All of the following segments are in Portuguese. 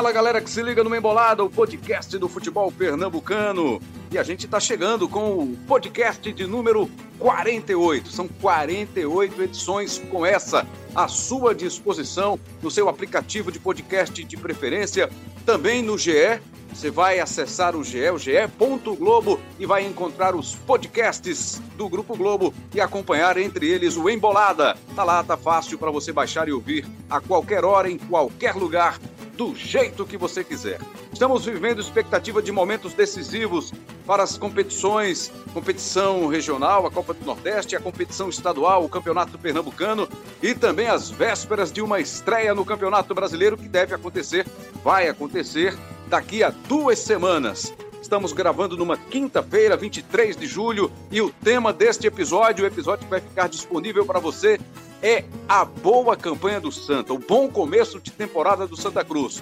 Fala galera que se liga no Embolada, o podcast do futebol pernambucano. E a gente está chegando com o podcast de número 48. São 48 edições com essa à sua disposição no seu aplicativo de podcast de preferência, também no GE. Você vai acessar o GE, o e vai encontrar os podcasts do Grupo Globo e acompanhar entre eles o Embolada. Tá lá, tá fácil para você baixar e ouvir a qualquer hora, em qualquer lugar do jeito que você quiser. Estamos vivendo expectativa de momentos decisivos para as competições, competição regional, a Copa do Nordeste, a competição estadual, o Campeonato Pernambucano e também as vésperas de uma estreia no Campeonato Brasileiro que deve acontecer, vai acontecer daqui a duas semanas. Estamos gravando numa quinta-feira, 23 de julho, e o tema deste episódio, o episódio que vai ficar disponível para você, é a boa campanha do Santa, o bom começo de temporada do Santa Cruz.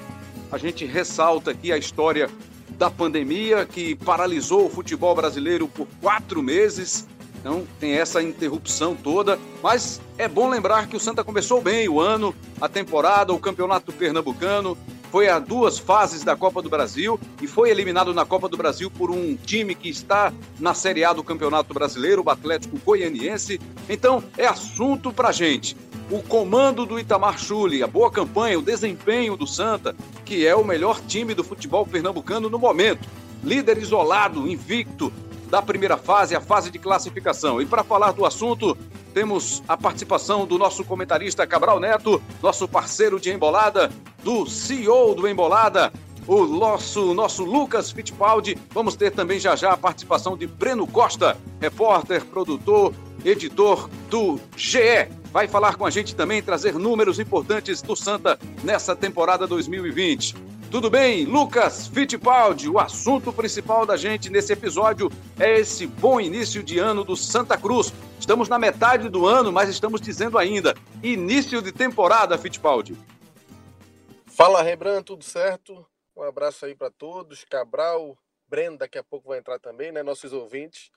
A gente ressalta aqui a história da pandemia que paralisou o futebol brasileiro por quatro meses. Então tem essa interrupção toda, mas é bom lembrar que o Santa começou bem o ano, a temporada, o campeonato pernambucano, foi a duas fases da Copa do Brasil e foi eliminado na Copa do Brasil por um time que está na Série A do Campeonato Brasileiro, o Atlético Goianiense. Então, é assunto pra gente. O comando do Itamar Chuli, a boa campanha, o desempenho do Santa, que é o melhor time do futebol pernambucano no momento. Líder isolado, invicto da primeira fase, a fase de classificação. E para falar do assunto, temos a participação do nosso comentarista Cabral Neto, nosso parceiro de embolada, do CEO do Embolada, o nosso, nosso Lucas Fittipaldi. Vamos ter também já já a participação de Breno Costa, repórter, produtor, editor do GE. Vai falar com a gente também, trazer números importantes do Santa nessa temporada 2020. Tudo bem, Lucas Fittipaldi? O assunto principal da gente nesse episódio é esse bom início de ano do Santa Cruz. Estamos na metade do ano, mas estamos dizendo ainda início de temporada, Fittipaldi. Fala, Rembrandt, tudo certo? Um abraço aí para todos. Cabral, Breno, daqui a pouco vai entrar também, né? Nossos ouvintes.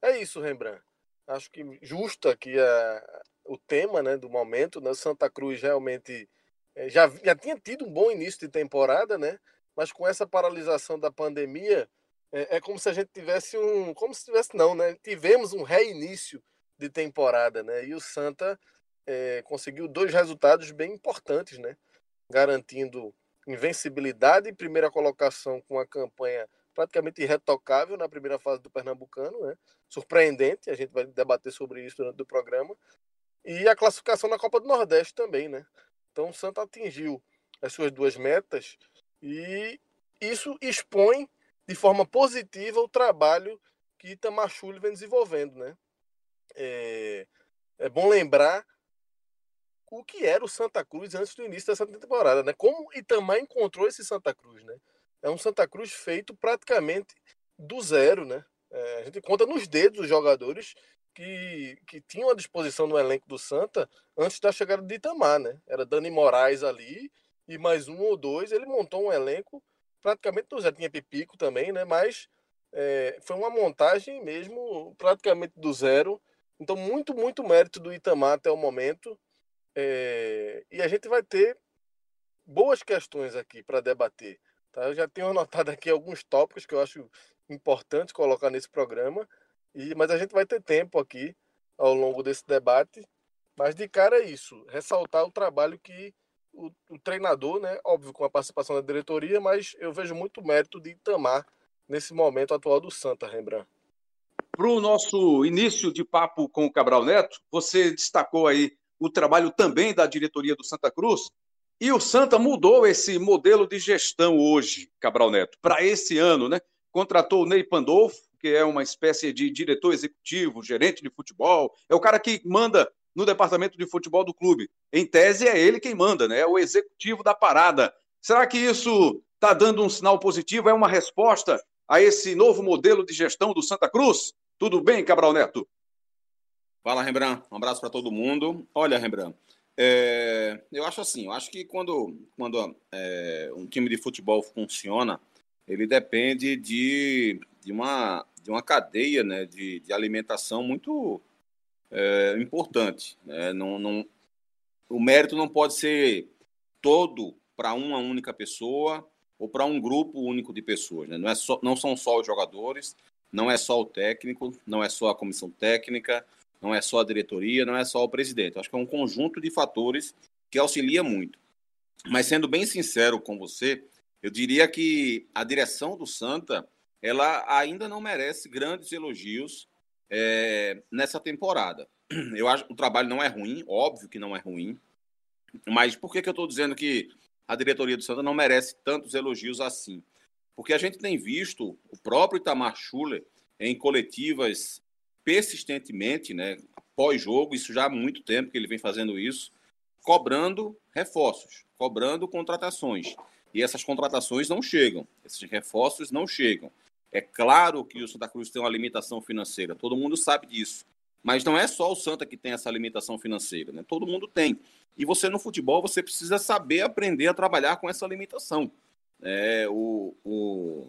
É isso, Rembrandt. Acho que justo aqui a, o tema né, do momento. Né? Santa Cruz realmente é, já, já tinha tido um bom início de temporada, né? Mas com essa paralisação da pandemia, é, é como se a gente tivesse um. Como se tivesse, não, né? Tivemos um reinício de temporada, né? E o Santa é, conseguiu dois resultados bem importantes, né? Garantindo invencibilidade e primeira colocação com a campanha praticamente irretocável na primeira fase do Pernambucano, né? Surpreendente, a gente vai debater sobre isso durante o programa. E a classificação na Copa do Nordeste também, né? Então o Santa atingiu as suas duas metas e isso expõe de forma positiva o trabalho que Itamar vem desenvolvendo, né? É, é bom lembrar o que era o Santa Cruz antes do início dessa temporada, né? Como Itamar encontrou esse Santa Cruz, né? É um Santa Cruz feito praticamente do zero, né? É, a gente conta nos dedos os jogadores que, que tinham à disposição no elenco do Santa antes da chegada de Itamar, né? Era Dani Moraes ali e mais um ou dois. Ele montou um elenco praticamente do zero. Tinha Pipico também, né? Mas é, foi uma montagem mesmo praticamente do zero. Então, muito, muito mérito do Itamar até o momento. É, e a gente vai ter boas questões aqui para debater. Tá? Eu já tenho anotado aqui alguns tópicos que eu acho importantes colocar nesse programa. E, mas a gente vai ter tempo aqui ao longo desse debate. Mas de cara é isso, ressaltar o trabalho que o, o, treinador, né, óbvio com a participação da diretoria, mas eu vejo muito mérito de Itamar nesse momento atual do Santa, Rembrandt. Para o nosso início de papo com o Cabral Neto, você destacou aí o trabalho também da diretoria do Santa Cruz, e o Santa mudou esse modelo de gestão hoje, Cabral Neto, para esse ano, né? Contratou o Ney Pandolfo, que é uma espécie de diretor executivo, gerente de futebol, é o cara que manda no departamento de futebol do clube. Em tese, é ele quem manda, né? É o executivo da parada. Será que isso está dando um sinal positivo? É uma resposta a esse novo modelo de gestão do Santa Cruz? Tudo bem, Cabral Neto? Fala, Rembrandt. Um abraço para todo mundo. Olha, Rembrandt, é, eu acho assim, eu acho que quando, quando é, um time de futebol funciona, ele depende de, de, uma, de uma cadeia né, de, de alimentação muito é, importante. Né? Não, não, o mérito não pode ser todo para uma única pessoa ou para um grupo único de pessoas. Né? Não, é só, não são só os jogadores, não é só o técnico, não é só a comissão técnica, não é só a diretoria, não é só o presidente. Acho que é um conjunto de fatores que auxilia muito. Mas sendo bem sincero com você, eu diria que a direção do Santa ela ainda não merece grandes elogios é, nessa temporada. Eu acho que o trabalho não é ruim, óbvio que não é ruim, mas por que, que eu estou dizendo que a diretoria do Santa não merece tantos elogios assim? Porque a gente tem visto o próprio Itamar Schuller em coletivas persistentemente, né, pós-jogo, isso já há muito tempo que ele vem fazendo isso, cobrando reforços, cobrando contratações. E essas contratações não chegam, esses reforços não chegam. É claro que o Santa Cruz tem uma limitação financeira, todo mundo sabe disso. Mas não é só o Santa que tem essa limitação financeira, né? Todo mundo tem. E você no futebol você precisa saber aprender a trabalhar com essa limitação. É, o, o,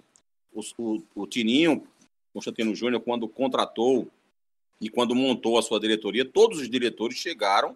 o, o, o Tininho, Constantino Júnior, quando contratou e quando montou a sua diretoria, todos os diretores chegaram,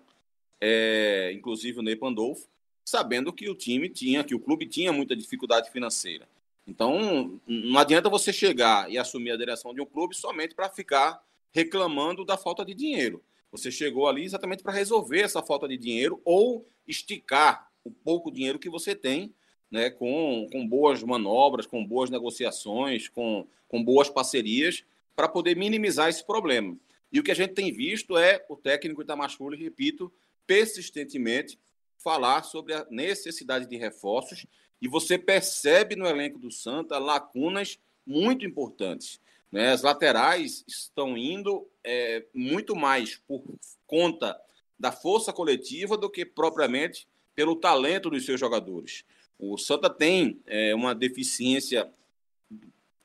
é, inclusive o Ney Pandolfo, sabendo que o time tinha, que o clube tinha muita dificuldade financeira. Então, não adianta você chegar e assumir a direção de um clube somente para ficar reclamando da falta de dinheiro. Você chegou ali exatamente para resolver essa falta de dinheiro ou esticar o pouco dinheiro que você tem, né, com, com boas manobras, com boas negociações, com, com boas parcerias, para poder minimizar esse problema. E o que a gente tem visto é o técnico Itamar repito, persistentemente falar sobre a necessidade de reforços e você percebe no elenco do Santa lacunas muito importantes. Né? As laterais estão indo é, muito mais por conta da força coletiva do que propriamente pelo talento dos seus jogadores. O Santa tem é, uma deficiência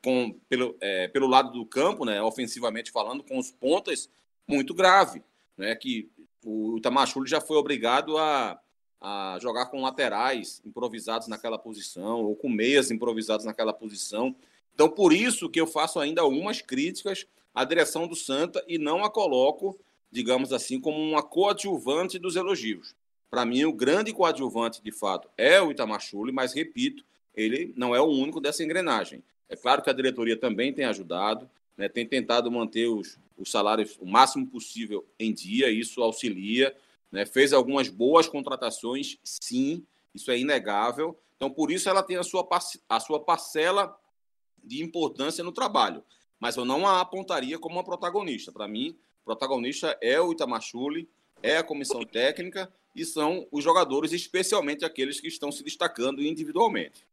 com, pelo, é, pelo lado do campo, né, ofensivamente falando, com os pontas, muito grave. Né, que o Itamachule já foi obrigado a, a jogar com laterais improvisados naquela posição, ou com meias improvisados naquela posição. Então, por isso que eu faço ainda algumas críticas à direção do Santa e não a coloco, digamos assim, como uma coadjuvante dos elogios. Para mim, o grande coadjuvante, de fato, é o Itamar Chuli, mas, repito, ele não é o único dessa engrenagem. É claro que a diretoria também tem ajudado, né, tem tentado manter os, os salários o máximo possível em dia, isso auxilia, né, fez algumas boas contratações, sim, isso é inegável. Então, por isso, ela tem a sua, a sua parcela de importância no trabalho. Mas eu não a apontaria como uma protagonista. Para mim, protagonista é o Itamachule, é a comissão técnica e são os jogadores, especialmente aqueles que estão se destacando individualmente.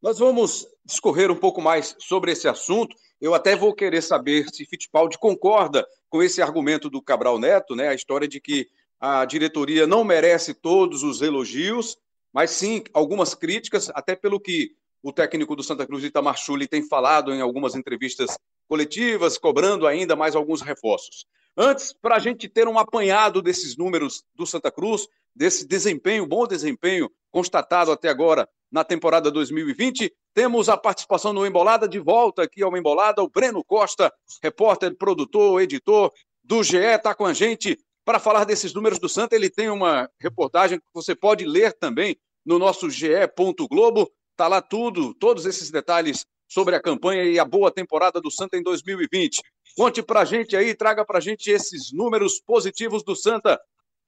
Nós vamos discorrer um pouco mais sobre esse assunto. Eu até vou querer saber se Fittipaldi concorda com esse argumento do Cabral Neto, né? A história de que a diretoria não merece todos os elogios, mas sim algumas críticas, até pelo que o técnico do Santa Cruz, Itamar Chuli, tem falado em algumas entrevistas coletivas, cobrando ainda mais alguns reforços. Antes, para a gente ter um apanhado desses números do Santa Cruz, desse desempenho, bom desempenho constatado até agora na temporada 2020, temos a participação no Embolada de volta aqui ao Embolada, o Breno Costa, repórter, produtor, editor do GE, está com a gente para falar desses números do Santa. Ele tem uma reportagem que você pode ler também no nosso ge.globo. Está lá tudo, todos esses detalhes sobre a campanha e a boa temporada do Santa em 2020. Conte para a gente aí, traga para a gente esses números positivos do Santa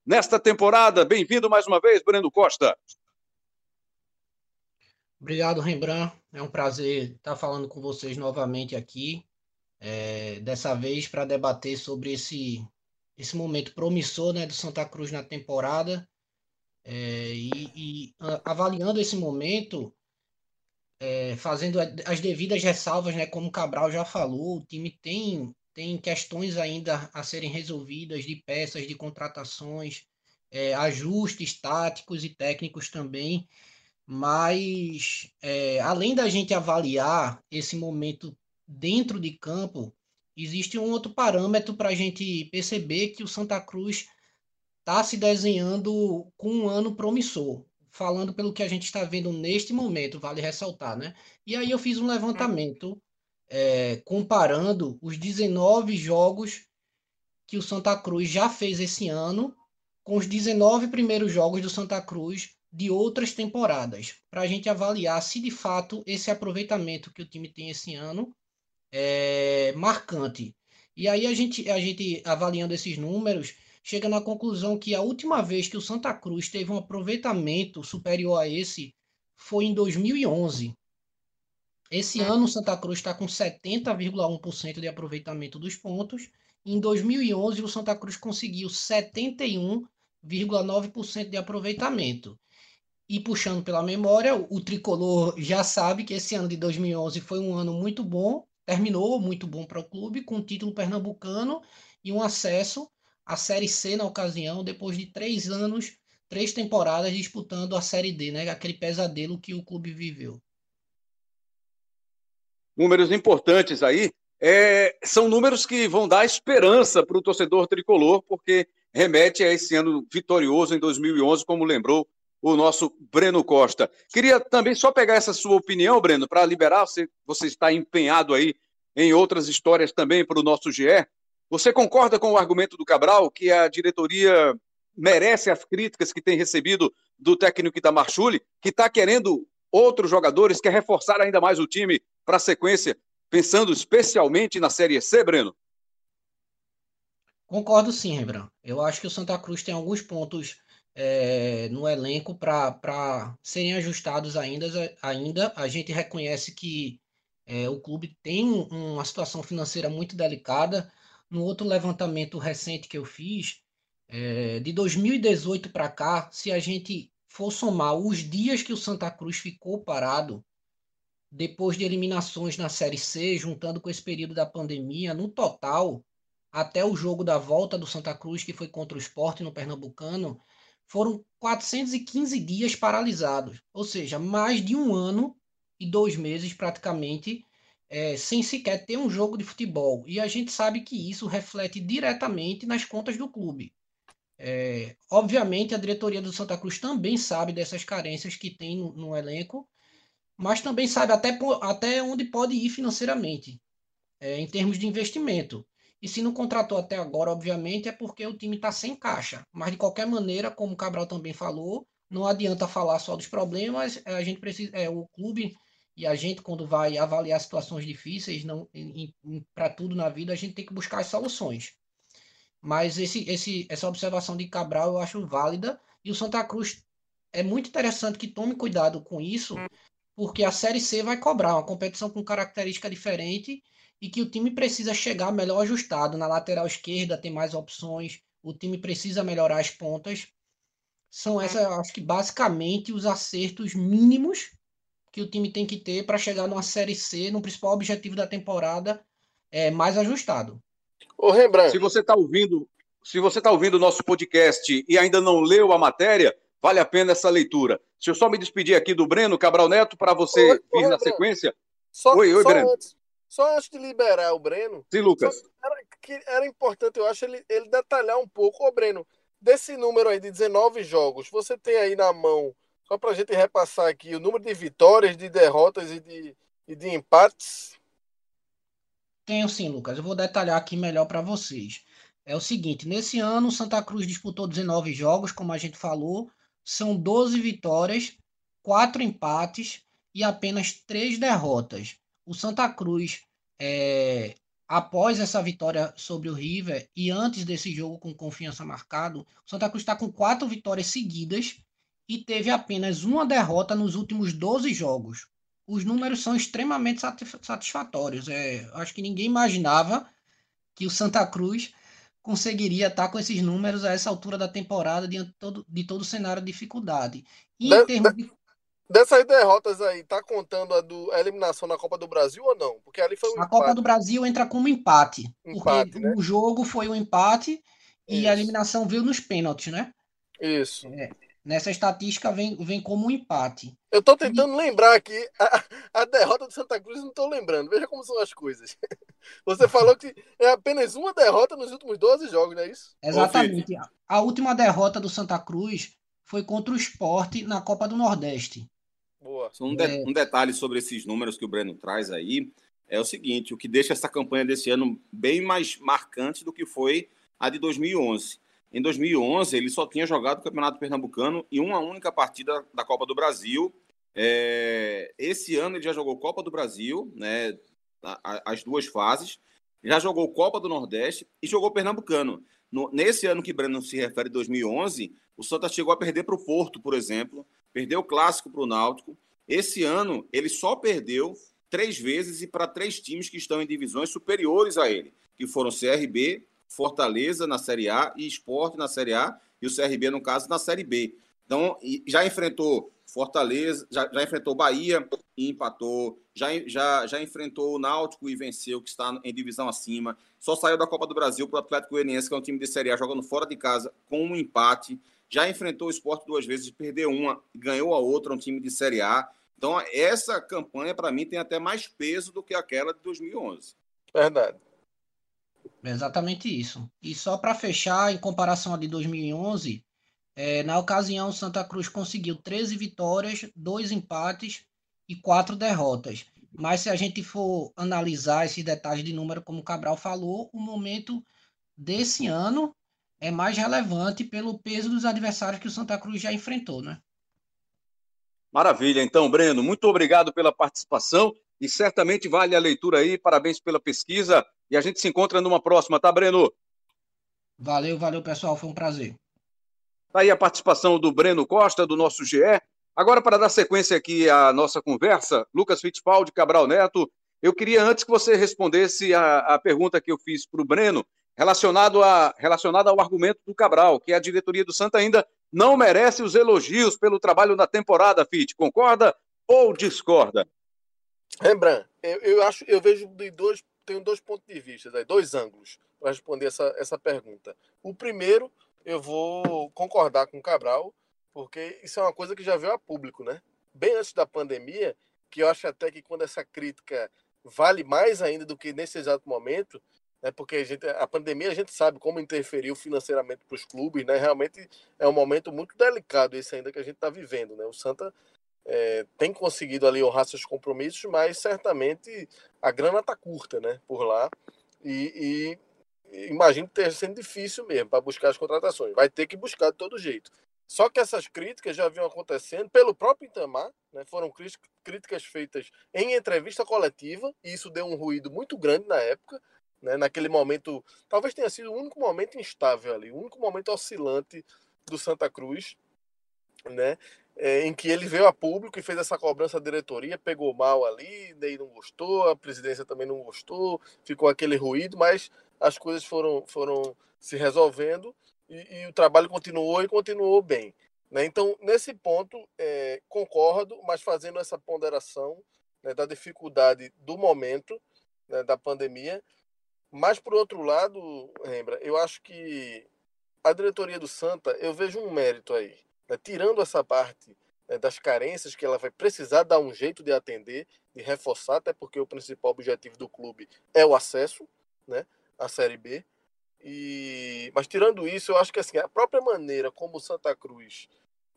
nesta temporada. Bem-vindo mais uma vez, Breno Costa. Obrigado, Rembrandt. É um prazer estar falando com vocês novamente aqui. É, dessa vez para debater sobre esse, esse momento promissor né, do Santa Cruz na temporada. É, e, e avaliando esse momento, é, fazendo as devidas ressalvas, né? Como o Cabral já falou, o time tem, tem questões ainda a serem resolvidas de peças, de contratações, é, ajustes táticos e técnicos também. Mas é, além da gente avaliar esse momento dentro de campo, existe um outro parâmetro para a gente perceber que o Santa Cruz está se desenhando com um ano promissor falando pelo que a gente está vendo neste momento, vale ressaltar, né? E aí eu fiz um levantamento é, comparando os 19 jogos que o Santa Cruz já fez esse ano com os 19 primeiros jogos do Santa Cruz de outras temporadas, para a gente avaliar se de fato esse aproveitamento que o time tem esse ano é marcante. E aí a gente, a gente avaliando esses números, chega na conclusão que a última vez que o Santa Cruz teve um aproveitamento superior a esse foi em 2011. Esse ano o Santa Cruz está com 70,1% de aproveitamento dos pontos. Em 2011 o Santa Cruz conseguiu 71,9% de aproveitamento. E puxando pela memória, o tricolor já sabe que esse ano de 2011 foi um ano muito bom, terminou muito bom para o clube, com o título pernambucano e um acesso à Série C na ocasião, depois de três anos, três temporadas disputando a Série D, né? aquele pesadelo que o clube viveu. Números importantes aí. É, são números que vão dar esperança para o torcedor tricolor, porque remete a esse ano vitorioso em 2011, como lembrou o nosso Breno Costa. Queria também só pegar essa sua opinião, Breno, para liberar. Você, você está empenhado aí em outras histórias também para o nosso GE. Você concorda com o argumento do Cabral que a diretoria merece as críticas que tem recebido do técnico Itamar que está querendo outros jogadores, quer reforçar ainda mais o time para a sequência, pensando especialmente na Série C, Breno? Concordo sim, Rembrandt. Eu acho que o Santa Cruz tem alguns pontos é, no elenco para serem ajustados ainda, ainda. A gente reconhece que é, o clube tem uma situação financeira muito delicada. No outro levantamento recente que eu fiz, é, de 2018 para cá, se a gente for somar os dias que o Santa Cruz ficou parado, depois de eliminações na Série C, juntando com esse período da pandemia, no total, até o jogo da volta do Santa Cruz, que foi contra o esporte no Pernambucano, foram 415 dias paralisados, ou seja, mais de um ano e dois meses praticamente é, sem sequer ter um jogo de futebol. E a gente sabe que isso reflete diretamente nas contas do clube. É, obviamente, a diretoria do Santa Cruz também sabe dessas carências que tem no, no elenco, mas também sabe até, até onde pode ir financeiramente, é, em termos de investimento. E se não contratou até agora, obviamente, é porque o time está sem caixa. Mas de qualquer maneira, como o Cabral também falou, não adianta falar só dos problemas. É, a gente precisa, é, o clube e a gente quando vai avaliar situações difíceis, não para tudo na vida, a gente tem que buscar as soluções. Mas esse, esse, essa observação de Cabral eu acho válida e o Santa Cruz é muito interessante que tome cuidado com isso, porque a Série C vai cobrar uma competição com característica diferente e que o time precisa chegar melhor ajustado. Na lateral esquerda tem mais opções, o time precisa melhorar as pontas. São é. essas, acho que basicamente, os acertos mínimos que o time tem que ter para chegar numa Série C, no principal objetivo da temporada, é, mais ajustado. Ô, Rembrandt. Se você está ouvindo, se você está ouvindo o nosso podcast e ainda não leu a matéria, vale a pena essa leitura. Se eu só me despedir aqui do Breno Cabral Neto para você ô, vir ô, na sequência. Só, oi, oi, Breno. Antes, só antes de liberar o Breno. Sim, Lucas. Era, que era importante, eu acho, ele, ele detalhar um pouco. Ô, Breno, desse número aí de 19 jogos, você tem aí na mão, só para a gente repassar aqui, o número de vitórias, de derrotas e de, e de empates? Tenho sim, Lucas. Eu vou detalhar aqui melhor para vocês. É o seguinte: nesse ano, Santa Cruz disputou 19 jogos, como a gente falou, são 12 vitórias, 4 empates e apenas 3 derrotas o Santa Cruz, é, após essa vitória sobre o River e antes desse jogo com confiança marcado, o Santa Cruz está com quatro vitórias seguidas e teve apenas uma derrota nos últimos 12 jogos. Os números são extremamente satisfatórios. É, acho que ninguém imaginava que o Santa Cruz conseguiria estar com esses números a essa altura da temporada diante de todo, de todo o cenário de dificuldade. E em termos de Dessas derrotas aí, tá contando a, do, a eliminação na Copa do Brasil ou não? Porque ali foi um A empate. Copa do Brasil entra como empate. empate porque né? o jogo foi um empate e Isso. a eliminação veio nos pênaltis, né? Isso. É, nessa estatística vem, vem como um empate. Eu tô tentando e... lembrar aqui a, a, derrota do Santa Cruz, não tô lembrando. Veja como são as coisas. Você falou que é apenas uma derrota nos últimos 12 jogos, não é isso? Exatamente. A última derrota do Santa Cruz foi contra o esporte na Copa do Nordeste. Boa. Um, de, é... um detalhe sobre esses números que o Breno traz aí é o seguinte: o que deixa essa campanha desse ano bem mais marcante do que foi a de 2011. Em 2011, ele só tinha jogado o Campeonato Pernambucano e uma única partida da Copa do Brasil. É, esse ano ele já jogou Copa do Brasil, né, as duas fases, já jogou Copa do Nordeste e jogou Pernambucano. No, nesse ano que Breno se refere, 2011, o Santa chegou a perder para o Porto, por exemplo, perdeu o Clássico para o Náutico. Esse ano, ele só perdeu três vezes e para três times que estão em divisões superiores a ele, que foram CRB, Fortaleza na Série A e Esporte na Série A, e o CRB, no caso, na Série B. Então, já enfrentou Fortaleza, já, já enfrentou Bahia e empatou, já, já, já enfrentou o Náutico e venceu, que está em divisão acima. Só saiu da Copa do Brasil para o Atlético Goianiense, que é um time de Série A, jogando fora de casa, com um empate. Já enfrentou o esporte duas vezes, perdeu uma, ganhou a outra, um time de Série A. Então, essa campanha, para mim, tem até mais peso do que aquela de 2011. Verdade. exatamente isso. E só para fechar, em comparação a de 2011, é, na ocasião, Santa Cruz conseguiu 13 vitórias, dois empates e quatro derrotas. Mas se a gente for analisar esses detalhes de número, como o Cabral falou, o momento desse ano é mais relevante pelo peso dos adversários que o Santa Cruz já enfrentou, né? Maravilha, então, Breno, muito obrigado pela participação e certamente vale a leitura aí. Parabéns pela pesquisa e a gente se encontra numa próxima, tá, Breno? Valeu, valeu, pessoal, foi um prazer. Está aí a participação do Breno Costa, do nosso GE. Agora, para dar sequência aqui à nossa conversa, Lucas Fittipaldi, Cabral Neto, eu queria antes que você respondesse a, a pergunta que eu fiz para o Breno, relacionado, a, relacionado ao argumento do Cabral, que a diretoria do Santa ainda não merece os elogios pelo trabalho na temporada, Fit. Concorda ou discorda? Rembrandt, eu, eu acho, eu vejo de dois, tenho dois pontos de vista, dois ângulos para responder essa, essa pergunta. O primeiro eu vou concordar com o Cabral, porque isso é uma coisa que já veio a público, né? Bem antes da pandemia, que eu acho até que quando essa crítica vale mais ainda do que nesse exato momento, né? Porque a, gente, a pandemia a gente sabe como interferiu financeiramente para os clubes, né? Realmente é um momento muito delicado esse ainda que a gente está vivendo, né? O Santa é, tem conseguido ali honrar seus compromissos, mas certamente a grana está curta, né? Por lá e, e imagino que esteja sendo difícil mesmo para buscar as contratações. Vai ter que buscar de todo jeito. Só que essas críticas já vinham acontecendo pelo próprio Itamar, né? foram críticas feitas em entrevista coletiva, e isso deu um ruído muito grande na época. Né? Naquele momento, talvez tenha sido o único momento instável ali, o único momento oscilante do Santa Cruz, né? É, em que ele veio a público e fez essa cobrança à diretoria, pegou mal ali, daí não gostou, a presidência também não gostou, ficou aquele ruído, mas as coisas foram, foram se resolvendo e, e o trabalho continuou e continuou bem. Né? Então, nesse ponto, é, concordo, mas fazendo essa ponderação né, da dificuldade do momento né, da pandemia. Mas, por outro lado, lembra, eu acho que a diretoria do Santa, eu vejo um mérito aí. Né? Tirando essa parte né, das carências que ela vai precisar dar um jeito de atender, de reforçar, até porque o principal objetivo do clube é o acesso, né? a Série B. E, mas tirando isso, eu acho que assim, a própria maneira como o Santa Cruz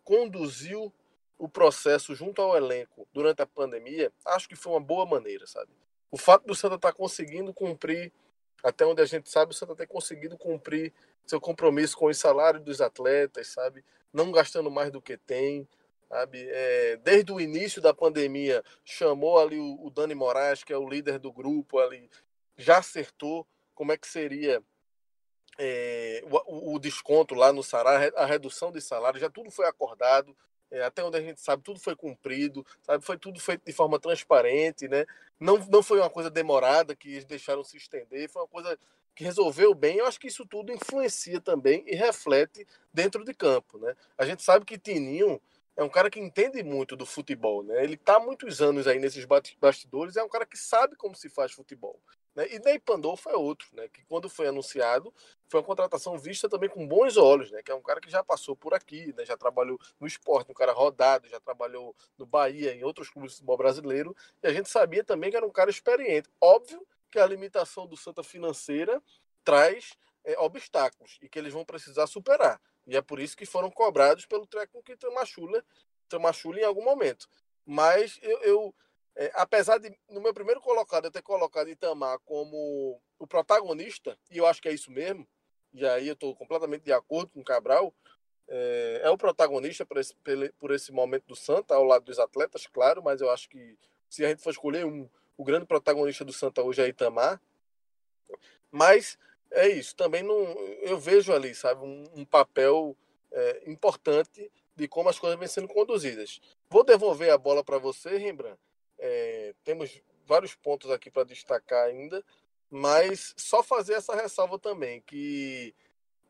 conduziu o processo junto ao elenco durante a pandemia, acho que foi uma boa maneira, sabe? O fato do Santa estar tá conseguindo cumprir, até onde a gente sabe, o Santa ter conseguido cumprir seu compromisso com o salário dos atletas, sabe? Não gastando mais do que tem, sabe? É, desde o início da pandemia, chamou ali o, o Dani Moraes, que é o líder do grupo, ali, já acertou como é que seria é, o, o, desconto lá no salário, a redução de salário, já tudo foi acordado, até onde a gente sabe, tudo foi cumprido, sabe, foi tudo feito de forma transparente, né? Não, não foi uma coisa demorada que eles deixaram se estender, foi uma coisa que resolveu bem. Eu acho que isso tudo influencia também e reflete dentro de campo, né? A gente sabe que Tininho é um cara que entende muito do futebol, né? Ele está muitos anos aí nesses bastidores, é um cara que sabe como se faz futebol. Né? E Ney Pandolfo é outro, né? que quando foi anunciado, foi uma contratação vista também com bons olhos, né? que é um cara que já passou por aqui, né? já trabalhou no esporte, um cara rodado, já trabalhou no Bahia, em outros clubes de futebol brasileiro, e a gente sabia também que era um cara experiente. Óbvio que a limitação do Santa financeira traz é, obstáculos e que eles vão precisar superar. E é por isso que foram cobrados pelo técnico Itamachula, Itamachula em algum momento. Mas eu, eu é, apesar de, no meu primeiro colocado, eu ter colocado Itamar como o protagonista, e eu acho que é isso mesmo, e aí eu estou completamente de acordo com o Cabral, é, é, o protagonista por esse, por esse momento do Santa, ao lado dos atletas, claro, mas eu acho que se a gente for escolher um, o grande protagonista do Santa hoje é Itamar. Mas é isso, também não, eu vejo ali, sabe, um, um papel é, importante de como as coisas vêm sendo conduzidas. Vou devolver a bola para você, Rembrandt. É, temos vários pontos aqui para destacar ainda, mas só fazer essa ressalva também, que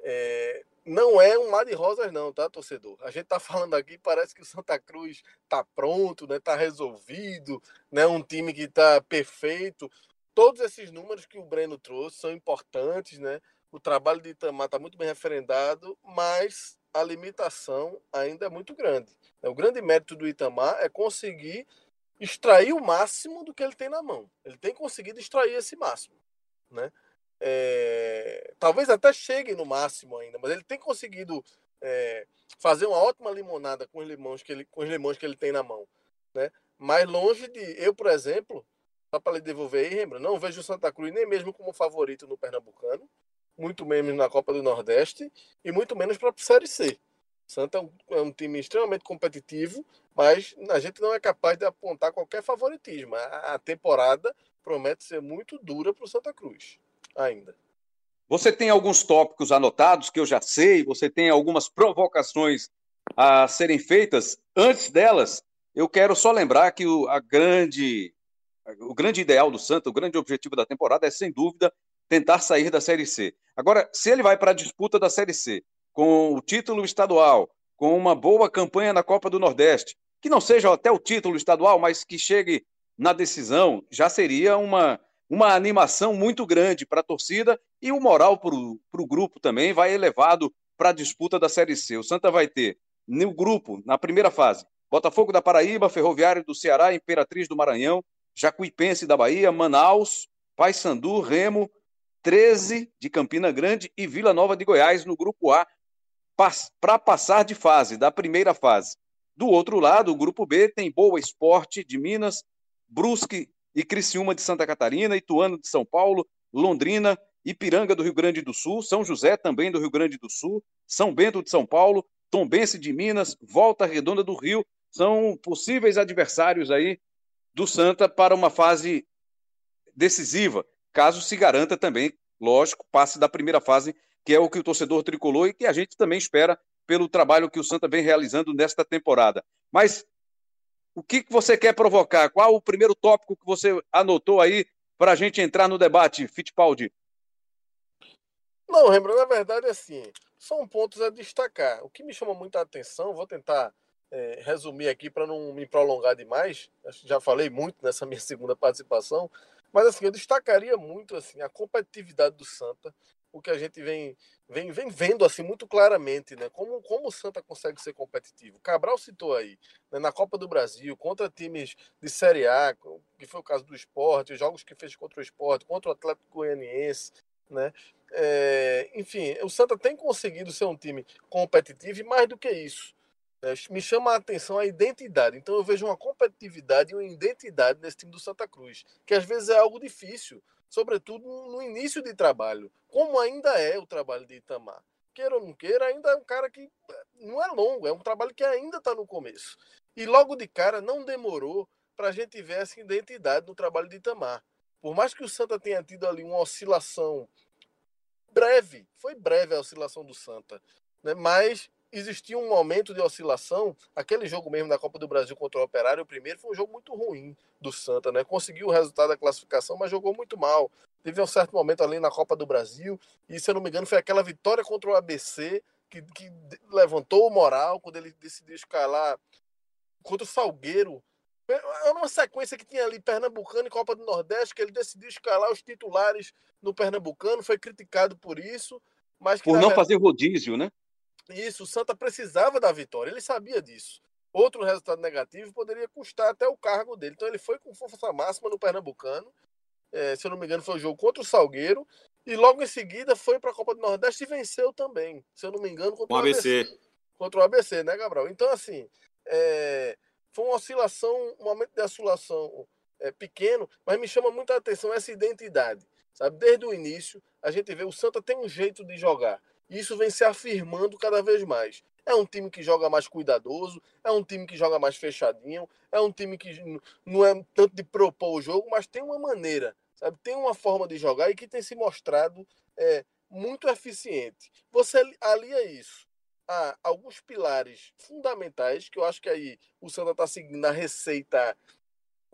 é, não é um mar de rosas não, tá, torcedor? A gente tá falando aqui, parece que o Santa Cruz tá pronto, né? Tá resolvido, né? Um time que tá perfeito. Todos esses números que o Breno trouxe são importantes, né? O trabalho de Itamar tá muito bem referendado, mas a limitação ainda é muito grande. O grande mérito do Itamar é conseguir extrair o máximo do que ele tem na mão. Ele tem conseguido extrair esse máximo, né? É, talvez até chegue no máximo ainda, mas ele tem conseguido é, fazer uma ótima limonada com os limões que ele, com os limões que ele tem na mão, né? Mais longe de eu, por exemplo, só para lhe devolver aí, lembra? Não vejo o Santa Cruz nem mesmo como favorito no Pernambucano, muito menos na Copa do Nordeste e muito menos para a Série C. Santa é um, é um, time extremamente competitivo, mas a gente não é capaz de apontar qualquer favoritismo. A, a temporada promete ser muito dura para o Santa Cruz ainda. Você tem alguns tópicos anotados que eu já sei, você tem algumas provocações a serem feitas. Antes delas, eu quero só lembrar que o, a grande, o grande ideal do Santa, o grande objetivo da temporada é, sem dúvida, tentar sair da Série C. Agora, se ele vai para a disputa da Série C com o título estadual, com uma boa campanha na Copa do Nordeste, que não seja até o título estadual, mas que chegue na decisão, já seria uma, uma animação muito grande para a torcida e o moral para o grupo também vai elevado para a disputa da Série C. O Santa vai ter no grupo, na primeira fase, Botafogo da Paraíba, Ferroviário do Ceará, Imperatriz do Maranhão, Jacuipense da Bahia, Manaus, Paysandu, Remo, 13 de Campina Grande e Vila Nova de Goiás no grupo A para passar de fase, da primeira fase. Do outro lado, o grupo B tem Boa Esporte de Minas, Brusque e Criciúma de Santa Catarina, Ituano de São Paulo, Londrina, Ipiranga do Rio Grande do Sul, São José também do Rio Grande do Sul, São Bento de São Paulo, Tombense de Minas, Volta Redonda do Rio, são possíveis adversários aí do Santa para uma fase decisiva, caso se garanta também, lógico, passe da primeira fase, que é o que o torcedor tricolor e que a gente também espera pelo trabalho que o Santa vem realizando nesta temporada. Mas o que, você quer provocar? Qual o primeiro tópico que você anotou aí para a gente entrar no debate, Fittipaldi? Não, Rembrandt, na verdade, assim, são pontos a destacar. O que me chama muita atenção, vou tentar é, resumir aqui para não me prolongar demais, já falei muito nessa minha segunda participação, mas assim, eu destacaria muito assim a competitividade do Santa, o que a gente vem, vem, vem vendo assim muito claramente, né? Como, como o Santa consegue ser competitivo. Cabral citou aí, né? na Copa do Brasil, contra times de Série A, que foi o caso do esporte, os jogos que fez contra o esporte, contra o Atlético Goianiense, né? É, enfim, o Santa tem conseguido ser um time competitivo e mais do que isso. Né? Me chama a atenção a identidade. Então eu vejo uma competitividade e uma identidade nesse time do Santa Cruz, que às vezes é algo difícil sobretudo no início de trabalho, como ainda é o trabalho de Itamar. Queira ou não queira, ainda é um cara que eh, não é longo, é um trabalho que ainda está no começo. E logo de cara não demorou para a gente ver essa identidade no trabalho de Itamar. Por mais que o Santa tenha tido ali uma oscilação breve, foi breve a oscilação do Santa, né? mas existia um momento de oscilação. Aquele jogo mesmo da Copa do Brasil contra o Operário, o primeiro, foi um jogo muito ruim do Santa, né? Conseguiu o resultado da classificação, mas jogou muito mal. Teve um certo momento ali na Copa do Brasil, e se eu não me engano, foi aquela vitória contra o ABC que, que levantou o moral quando ele decidiu escalar contra o Salgueiro. Era uma sequência que tinha ali Pernambucano e Copa do Nordeste, que ele decidiu escalar os titulares no Pernambucano, foi criticado por isso. Mas por não verdade... fazer rodízio, né? Isso, o Santa precisava da vitória, ele sabia disso. Outro resultado negativo poderia custar até o cargo dele. Então ele foi com força máxima no Pernambucano. É, se eu não me engano, foi o jogo contra o Salgueiro. E logo em seguida foi para a Copa do Nordeste e venceu também. Se eu não me engano, contra o, o ABC. ABC. Contra o ABC, né, Gabriel? Então, assim, é, foi uma oscilação, um momento de oscilação é, pequeno, mas me chama muita atenção essa identidade. Sabe? Desde o início, a gente vê o Santa tem um jeito de jogar. Isso vem se afirmando cada vez mais. É um time que joga mais cuidadoso, é um time que joga mais fechadinho, é um time que não é tanto de propor o jogo, mas tem uma maneira, sabe? Tem uma forma de jogar e que tem se mostrado é, muito eficiente. Você alia isso a alguns pilares fundamentais, que eu acho que aí o Santa está seguindo a receita,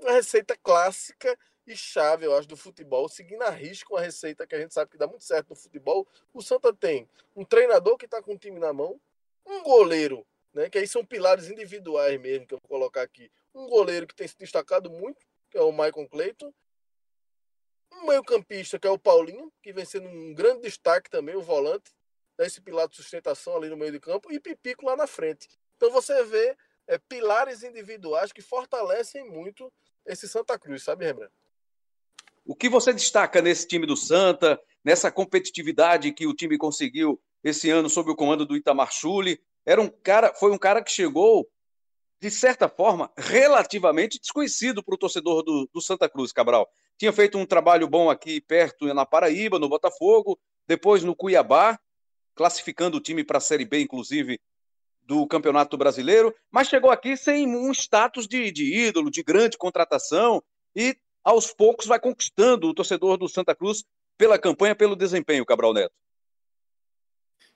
a receita clássica e chave, eu acho, do futebol, seguindo a risco uma receita que a gente sabe que dá muito certo no futebol. O Santa tem um treinador que está com o time na mão, um goleiro, né, que aí são pilares individuais mesmo, que eu vou colocar aqui. Um goleiro que tem se destacado muito, que é o Michael Clayton. Um meio-campista, que é o Paulinho, que vem sendo um grande destaque também, o volante, né, esse pilar de sustentação ali no meio de campo, e Pipico lá na frente. Então você vê é, pilares individuais que fortalecem muito esse Santa Cruz, sabe, Rembrandt? O que você destaca nesse time do Santa, nessa competitividade que o time conseguiu esse ano sob o comando do Itamar Chuli. Era um cara, foi um cara que chegou, de certa forma, relativamente desconhecido para o torcedor do, do, Santa Cruz, Cabral. Tinha feito um trabalho bom aqui perto, na Paraíba, no Botafogo, depois no Cuiabá, classificando o time para a Série B, inclusive, do Campeonato Brasileiro, mas chegou aqui sem um status de, de ídolo, de grande contratação, e aos poucos vai conquistando o torcedor do Santa Cruz pela campanha, pelo desempenho, Cabral Neto.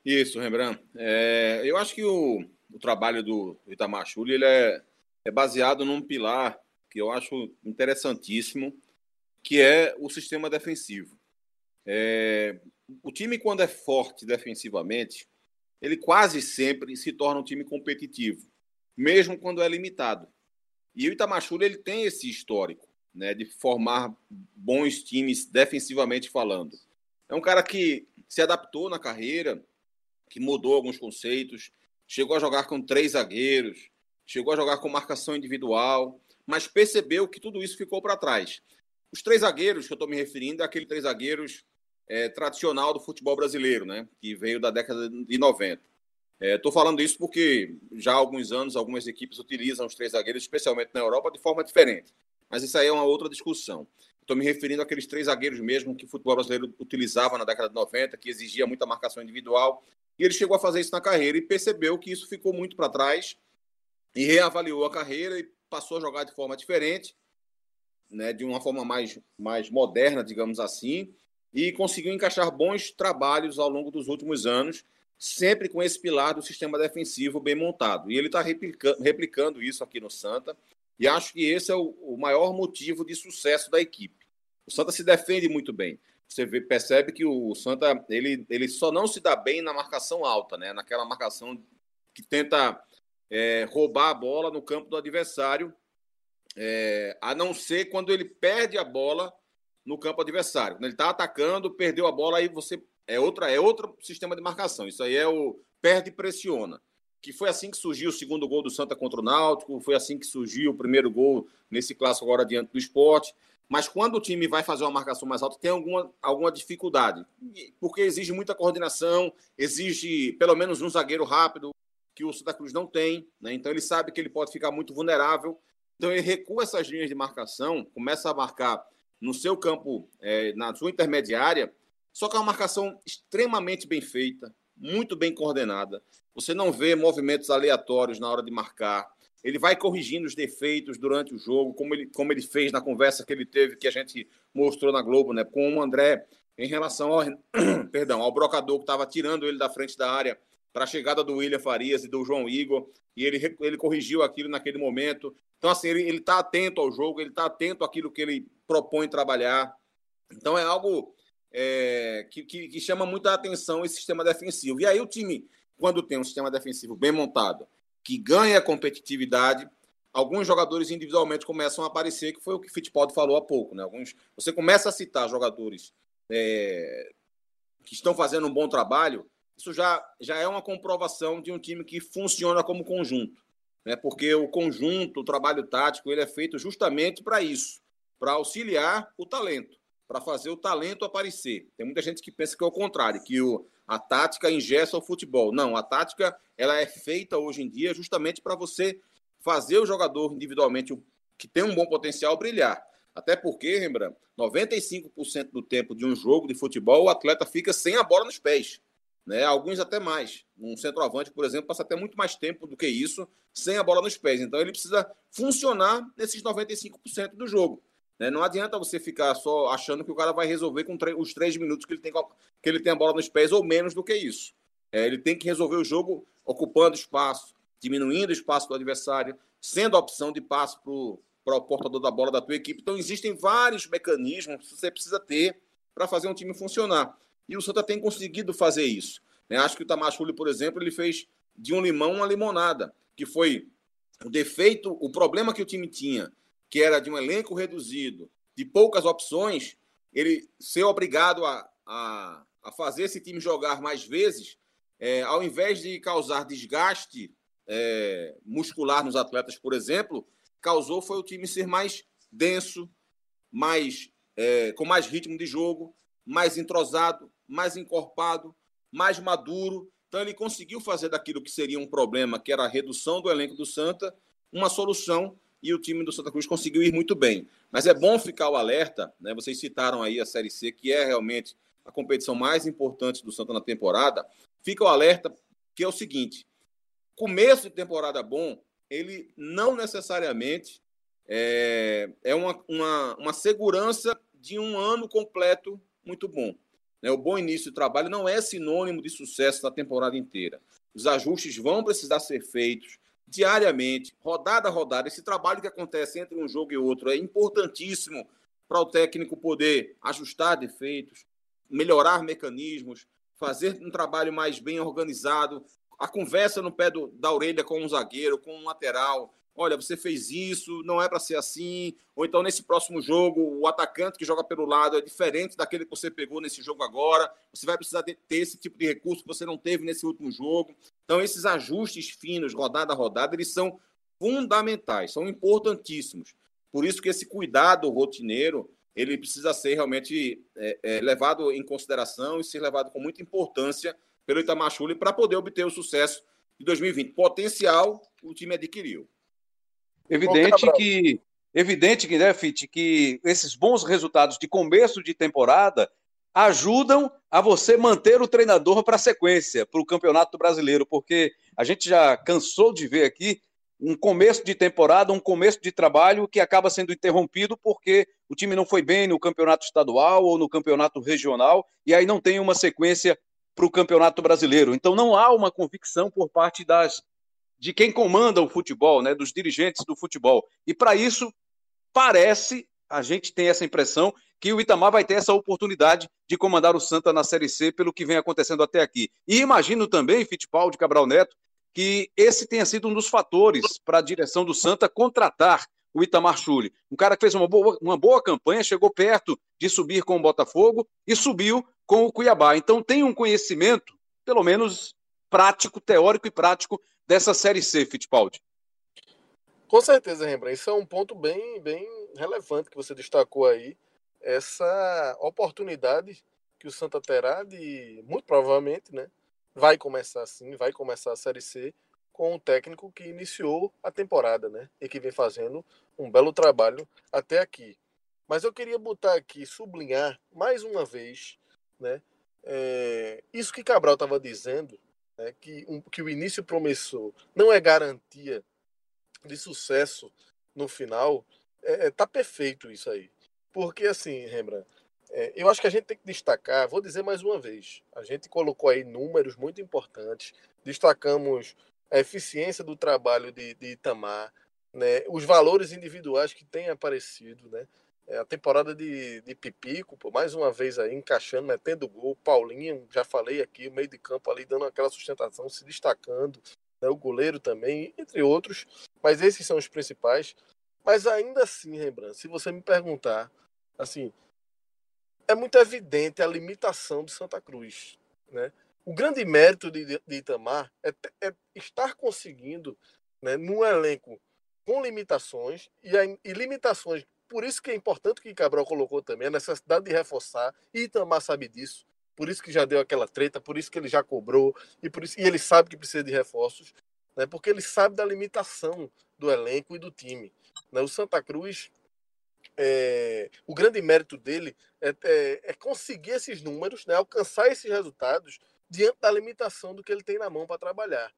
Isso, Rembrandt. É, eu acho que o, o trabalho do Itamar Chuli, ele é, é baseado num pilar que eu acho interessantíssimo, que é o sistema defensivo. É, o time, quando é forte defensivamente, ele quase sempre se torna um time competitivo, mesmo quando é limitado. E o Itamachule ele tem esse histórico né, de formar bons times defensivamente falando. É um cara que se adaptou na carreira, que mudou alguns conceitos, chegou a jogar com três zagueiros, chegou a jogar com marcação individual, mas percebeu que tudo isso ficou para trás. Os três zagueiros que eu estou me referindo é aquele três zagueiros é, tradicional do futebol brasileiro, né? Que veio da década de 90. Estou é, falando isso porque já há alguns anos algumas equipes utilizam os três zagueiros, especialmente na Europa, de forma diferente. Mas isso aí é uma outra discussão. Estou me referindo àqueles três zagueiros mesmo que o futebol brasileiro utilizava na década de 90, que exigia muita marcação individual e ele chegou a fazer isso na carreira e percebeu que isso ficou muito para trás e reavaliou a carreira e passou a jogar de forma diferente, né, de uma forma mais, mais moderna, digamos assim, e conseguiu encaixar bons trabalhos ao longo dos últimos anos, sempre com esse pilar do sistema defensivo bem montado. E ele está replica replicando isso aqui no Santa, e acho que esse é o, o maior motivo de sucesso da equipe. O Santa se defende muito bem você vê, percebe que o Santa ele, ele só não se dá bem na marcação alta, né? Naquela marcação que tenta é, roubar a bola no campo do adversário, é, a não ser quando ele perde a bola no campo adversário. Quando ele está atacando, perdeu a bola, aí você é outra é outro sistema de marcação. Isso aí é o perde e pressiona. Que foi assim que surgiu o segundo gol do Santa contra o Náutico, foi assim que surgiu o primeiro gol nesse clássico agora diante do esporte. Mas quando o time vai fazer uma marcação mais alta, tem alguma, alguma dificuldade. Porque exige muita coordenação, exige pelo menos um zagueiro rápido, que o Santa Cruz não tem. Né? Então ele sabe que ele pode ficar muito vulnerável. Então ele recua essas linhas de marcação, começa a marcar no seu campo, é, na sua intermediária, só que é uma marcação extremamente bem feita, muito bem coordenada. Você não vê movimentos aleatórios na hora de marcar ele vai corrigindo os defeitos durante o jogo, como ele, como ele fez na conversa que ele teve, que a gente mostrou na Globo, né, com o André, em relação ao, perdão, ao brocador que estava tirando ele da frente da área para a chegada do William Farias e do João Igor, e ele, ele corrigiu aquilo naquele momento. Então, assim, ele está atento ao jogo, ele está atento àquilo que ele propõe trabalhar. Então, é algo é, que, que, que chama muita atenção esse sistema defensivo. E aí, o time, quando tem um sistema defensivo bem montado, que ganha competitividade, alguns jogadores individualmente começam a aparecer, que foi o que Fittipaldi falou há pouco. Né? Alguns, você começa a citar jogadores é, que estão fazendo um bom trabalho, isso já, já é uma comprovação de um time que funciona como conjunto. Né? Porque o conjunto, o trabalho tático, ele é feito justamente para isso, para auxiliar o talento, para fazer o talento aparecer. Tem muita gente que pensa que é o contrário, que o, a tática ingessa o futebol. Não, a tática ela é feita hoje em dia justamente para você fazer o jogador individualmente que tem um bom potencial brilhar. Até porque, Rembrandt, 95% do tempo de um jogo de futebol, o atleta fica sem a bola nos pés. Né? Alguns até mais. Um centroavante, por exemplo, passa até muito mais tempo do que isso sem a bola nos pés. Então ele precisa funcionar nesses 95% do jogo. Né? Não adianta você ficar só achando que o cara vai resolver com os três minutos que ele, tem, que ele tem a bola nos pés ou menos do que isso. É, ele tem que resolver o jogo ocupando espaço, diminuindo o espaço do adversário, sendo a opção de passe para o portador da bola da tua equipe. Então existem vários mecanismos que você precisa ter para fazer um time funcionar. E o Santa tem conseguido fazer isso. Né? Acho que o Tamachuli, por exemplo, ele fez de um limão uma limonada, que foi o defeito, o problema que o time tinha, que era de um elenco reduzido, de poucas opções, ele ser obrigado a, a, a fazer esse time jogar mais vezes, é, ao invés de causar desgaste é, muscular nos atletas, por exemplo, causou foi o time ser mais denso, mais é, com mais ritmo de jogo, mais entrosado, mais encorpado, mais maduro. Então ele conseguiu fazer daquilo que seria um problema, que era a redução do elenco do Santa, uma solução e o time do Santa Cruz conseguiu ir muito bem. Mas é bom ficar o alerta, né? Vocês citaram aí a Série C, que é realmente a competição mais importante do Santa na temporada. Fica o alerta que é o seguinte: começo de temporada bom, ele não necessariamente é, é uma, uma, uma segurança de um ano completo muito bom. Né? O bom início de trabalho não é sinônimo de sucesso na temporada inteira. Os ajustes vão precisar ser feitos diariamente, rodada a rodada. Esse trabalho que acontece entre um jogo e outro é importantíssimo para o técnico poder ajustar defeitos, melhorar mecanismos, fazer um trabalho mais bem organizado. A conversa no pé do, da orelha com um zagueiro, com um lateral, olha, você fez isso, não é para ser assim, ou então nesse próximo jogo, o atacante que joga pelo lado é diferente daquele que você pegou nesse jogo agora, você vai precisar ter esse tipo de recurso que você não teve nesse último jogo. Então, esses ajustes finos, rodada a rodada, eles são fundamentais, são importantíssimos. Por isso que esse cuidado rotineiro, ele precisa ser realmente é, é, levado em consideração e ser levado com muita importância pelo Itamar para poder obter o sucesso de 2020. Potencial, o time adquiriu. Evidente que, evidente que, né, Fit, que esses bons resultados de começo de temporada ajudam a você manter o treinador para a sequência, para o Campeonato Brasileiro, porque a gente já cansou de ver aqui um começo de temporada, um começo de trabalho que acaba sendo interrompido porque o time não foi bem no campeonato estadual ou no campeonato regional e aí não tem uma sequência para o campeonato brasileiro. Então não há uma convicção por parte das de quem comanda o futebol, né, dos dirigentes do futebol. E para isso, parece, a gente tem essa impressão, que o Itamar vai ter essa oportunidade de comandar o Santa na Série C pelo que vem acontecendo até aqui. E imagino também, Fittipaldi Cabral Neto, que esse tenha sido um dos fatores para a direção do Santa contratar o Itamar Chuli. Um cara que fez uma boa, uma boa campanha, chegou perto de subir com o Botafogo e subiu com o Cuiabá. Então tem um conhecimento, pelo menos prático, teórico e prático, dessa Série C, Fittipaldi. Com certeza, Rembrandt. Isso é um ponto bem, bem relevante que você destacou aí. Essa oportunidade que o Santa terá de, muito provavelmente, né, vai começar assim, vai começar a Série C com o técnico que iniciou a temporada, né, e que vem fazendo um belo trabalho até aqui. Mas eu queria botar aqui, sublinhar mais uma vez, né, é, isso que Cabral estava dizendo né, que, um, que o início promissor não é garantia de sucesso no final, é, é, tá perfeito isso aí. Porque, assim, Rembrandt, é, eu acho que a gente tem que destacar, vou dizer mais uma vez, a gente colocou aí números muito importantes, destacamos a eficiência do trabalho de, de Itamar, né, os valores individuais que têm aparecido, né, é a temporada de, de Pipico, pô, mais uma vez aí encaixando, metendo gol. Paulinho, já falei aqui, o meio de campo ali dando aquela sustentação, se destacando. Né, o goleiro também, entre outros. Mas esses são os principais. Mas ainda assim, Rembrandt, se você me perguntar, assim, é muito evidente a limitação de Santa Cruz. Né? O grande mérito de, de Itamar é, é estar conseguindo, né, num elenco com limitações, e, e limitações por isso que é importante que Cabral colocou também a necessidade de reforçar. E Itamar sabe disso. Por isso que já deu aquela treta, por isso que ele já cobrou e por isso e ele sabe que precisa de reforços, né? Porque ele sabe da limitação do elenco e do time. Né? O Santa Cruz é, o grande mérito dele é, é, é, conseguir esses números, né, alcançar esses resultados diante da limitação do que ele tem na mão para trabalhar.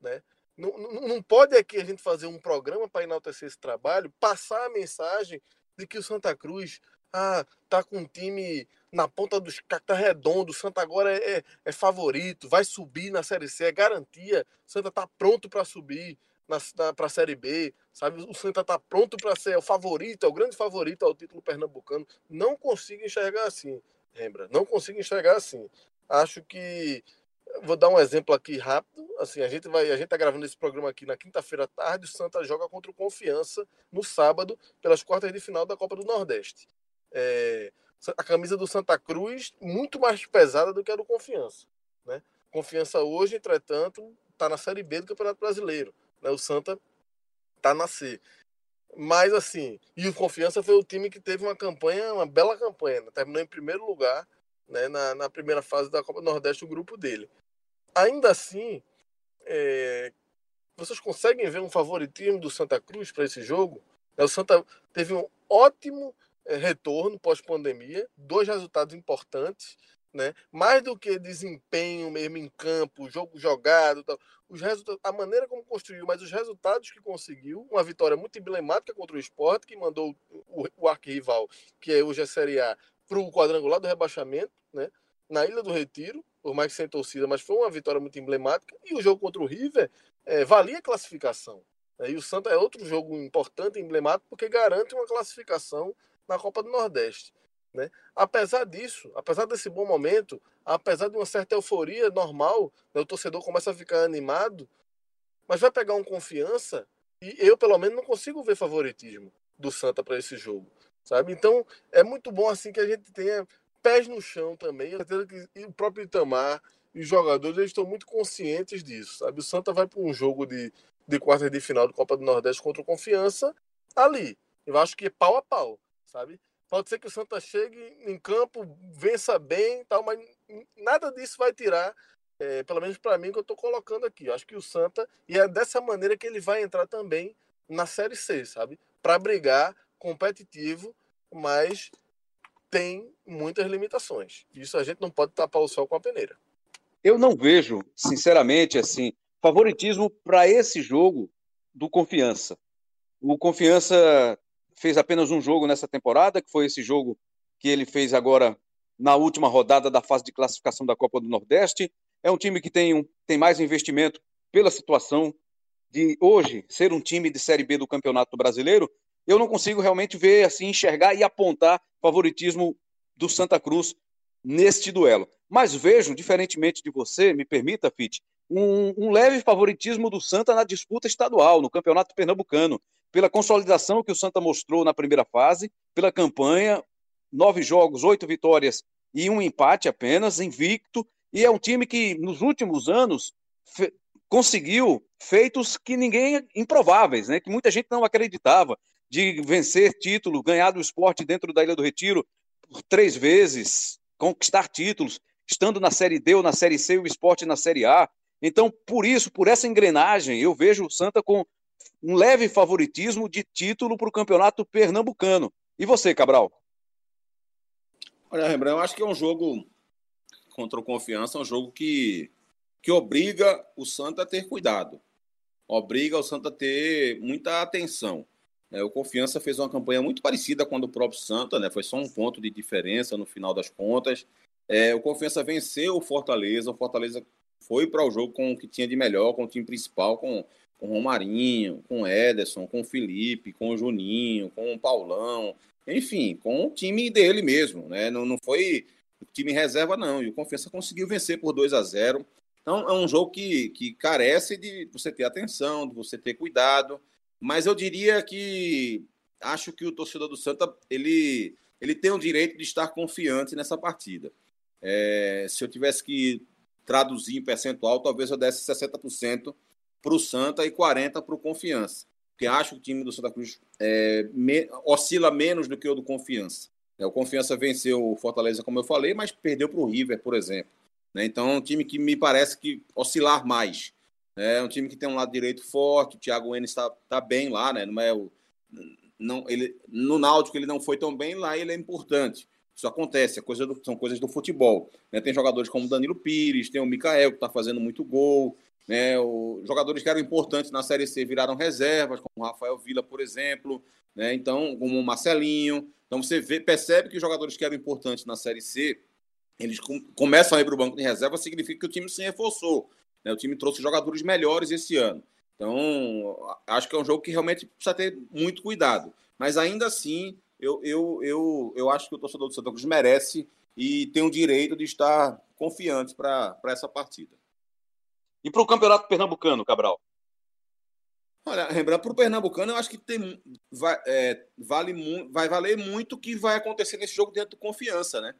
Né? Não, não, não pode aqui a gente fazer um programa para enaltecer esse trabalho, passar a mensagem de que o Santa Cruz ah, tá com um time na ponta dos tá redondo, o Santa agora é, é, é, favorito, vai subir na Série C, é garantia, o Santa tá pronto para subir para a Série B, sabe? O Santa tá pronto para ser o favorito, é o grande favorito ao título pernambucano. Não consigo enxergar assim, lembra? Não consigo enxergar assim. Acho que vou dar um exemplo aqui rápido. Assim, a gente vai, a gente tá gravando esse programa aqui na quinta-feira à tarde. O Santa joga contra o Confiança no sábado pelas quartas de final da Copa do Nordeste. É, a camisa do Santa Cruz muito mais pesada do que a do Confiança. Né? Confiança hoje, entretanto, está na Série B do Campeonato Brasileiro. Né? O Santa está na C. Mas assim, e o Confiança foi o time que teve uma campanha, uma bela campanha, né? terminou em primeiro lugar né? na, na primeira fase da Copa do Nordeste, o grupo dele. Ainda assim, é... vocês conseguem ver um favoritismo do Santa Cruz para esse jogo? O Santa teve um ótimo é, retorno pós-pandemia, dois resultados importantes, né? Mais do que desempenho mesmo em campo, jogo jogado, tal. os resultados, a maneira como construiu, mas os resultados que conseguiu, uma vitória muito emblemática contra o Sport, que mandou o, o arquirrival, que é hoje a Série A, para o quadrangular do rebaixamento, né? Na Ilha do Retiro, por mais que sem torcida, mas foi uma vitória muito emblemática. E o jogo contra o River é, valia a classificação. Né? E o Santa é outro jogo importante, emblemático, porque garante uma classificação na Copa do Nordeste. Né? Apesar disso, apesar desse bom momento, apesar de uma certa euforia normal, né, o torcedor começa a ficar animado, mas vai pegar um confiança e eu, pelo menos, não consigo ver favoritismo do Santa para esse jogo, sabe? Então, é muito bom assim que a gente tenha pés no chão também, que o próprio Itamar e os jogadores eles estão muito conscientes disso, sabe? O Santa vai para um jogo de, de quartas de final do Copa do Nordeste contra o Confiança ali. Eu acho que é pau a pau sabe? Pode ser que o Santa chegue em campo, vença bem, tal, mas nada disso vai tirar, é, pelo menos para mim, que eu estou colocando aqui. Eu acho que o Santa, e é dessa maneira que ele vai entrar também na Série C, sabe? Para brigar competitivo, mas tem muitas limitações. Isso a gente não pode tapar o sol com a peneira. Eu não vejo, sinceramente, assim, favoritismo para esse jogo do Confiança. O Confiança fez apenas um jogo nessa temporada, que foi esse jogo que ele fez agora na última rodada da fase de classificação da Copa do Nordeste. É um time que tem, um, tem mais investimento pela situação de hoje ser um time de Série B do Campeonato Brasileiro. Eu não consigo realmente ver, assim, enxergar e apontar favoritismo do Santa Cruz neste duelo. Mas vejo, diferentemente de você, me permita, Fit, um, um leve favoritismo do Santa na disputa estadual, no Campeonato Pernambucano pela consolidação que o Santa mostrou na primeira fase, pela campanha, nove jogos, oito vitórias e um empate apenas, invicto, e é um time que nos últimos anos conseguiu feitos que ninguém improváveis, né? Que muita gente não acreditava de vencer título, ganhar do esporte dentro da Ilha do Retiro por três vezes, conquistar títulos, estando na Série D ou na Série C, o esporte na Série A. Então, por isso, por essa engrenagem, eu vejo o Santa com um leve favoritismo de título para o campeonato pernambucano. E você, Cabral? Olha, Rembrandt, eu acho que é um jogo contra o Confiança, um jogo que, que obriga o Santa a ter cuidado, obriga o Santa a ter muita atenção. É, o Confiança fez uma campanha muito parecida com a do próprio Santa, né? foi só um ponto de diferença no final das contas. É, o Confiança venceu o Fortaleza, o Fortaleza foi para o jogo com o que tinha de melhor, com o time principal, com com o Romarinho, com o Ederson, com o Felipe, com o Juninho, com o Paulão, enfim, com o time dele mesmo, né? Não, não foi o time reserva, não. E o Confiança conseguiu vencer por 2 a 0 Então é um jogo que, que carece de você ter atenção, de você ter cuidado. Mas eu diria que acho que o torcedor do Santa ele, ele tem o direito de estar confiante nessa partida. É, se eu tivesse que traduzir em percentual, talvez eu desse 60% para o Santa e 40 para o Confiança. Porque acho que o time do Santa Cruz é, me, oscila menos do que o do Confiança. É, o Confiança venceu o Fortaleza, como eu falei, mas perdeu para o River, por exemplo. Né? Então, é um time que me parece que oscilar mais. É um time que tem um lado direito forte, o Thiago Enes está tá bem lá, né? não, é o, não, ele, no Náutico ele não foi tão bem, lá ele é importante. Isso acontece, é coisa do, são coisas do futebol. Né? Tem jogadores como Danilo Pires, tem o Mikael, que está fazendo muito gol. Né? O, jogadores que eram importantes na Série C viraram reservas, como Rafael Vila, por exemplo. Né? Então, como o Marcelinho. Então você vê, percebe que os jogadores que eram importantes na Série C, eles com, começam a ir para o banco de reserva, significa que o time se reforçou. Né? O time trouxe jogadores melhores esse ano. Então, acho que é um jogo que realmente precisa ter muito cuidado. Mas ainda assim, eu, eu, eu, eu acho que o torcedor do Santa Cruz merece e tem o direito de estar confiante para essa partida. E para o Campeonato Pernambucano, Cabral? Olha, Rembrandt, para o Pernambucano, eu acho que tem, vai, é, vale, vai valer muito o que vai acontecer nesse jogo dentro do confiança, né?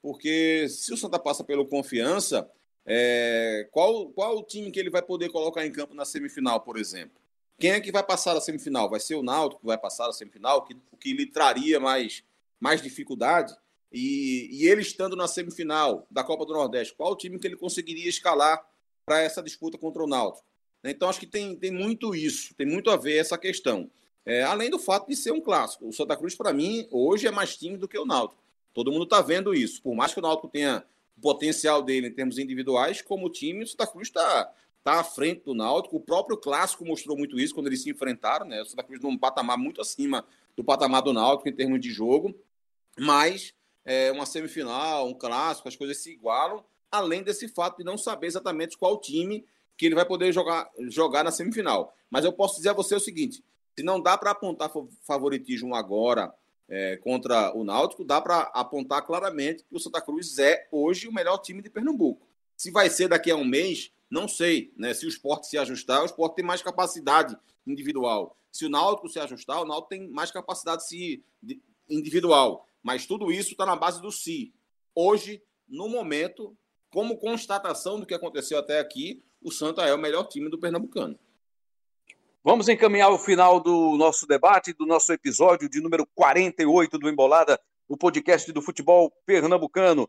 Porque se o Santa passa pelo confiança, é, qual, qual o time que ele vai poder colocar em campo na semifinal, por exemplo? Quem é que vai passar a semifinal? Vai ser o Náutico que vai passar a semifinal, que, o que lhe traria mais, mais dificuldade? E, e ele estando na semifinal da Copa do Nordeste, qual o time que ele conseguiria escalar para essa disputa contra o Náutico? Então, acho que tem, tem muito isso, tem muito a ver essa questão. É, além do fato de ser um clássico. O Santa Cruz, para mim, hoje é mais time do que o Náutico. Todo mundo está vendo isso. Por mais que o Náutico tenha potencial dele em termos individuais, como time, o Santa Cruz está tá à frente do Náutico. O próprio clássico mostrou muito isso quando eles se enfrentaram, né? O Santa Cruz num patamar muito acima do patamar do Náutico em termos de jogo, mas é, uma semifinal, um clássico, as coisas se igualam, além desse fato de não saber exatamente qual time que ele vai poder jogar, jogar na semifinal. Mas eu posso dizer a você o seguinte: se não dá para apontar favoritismo agora é, contra o Náutico, dá para apontar claramente que o Santa Cruz é hoje o melhor time de Pernambuco. Se vai ser daqui a um mês, não sei. Né? Se o esporte se ajustar, o esporte tem mais capacidade individual. Se o Náutico se ajustar, o Náutico tem mais capacidade se, individual. Mas tudo isso está na base do si. Hoje, no momento, como constatação do que aconteceu até aqui, o Santa é o melhor time do Pernambucano. Vamos encaminhar o final do nosso debate, do nosso episódio de número 48 do Embolada, o podcast do futebol pernambucano.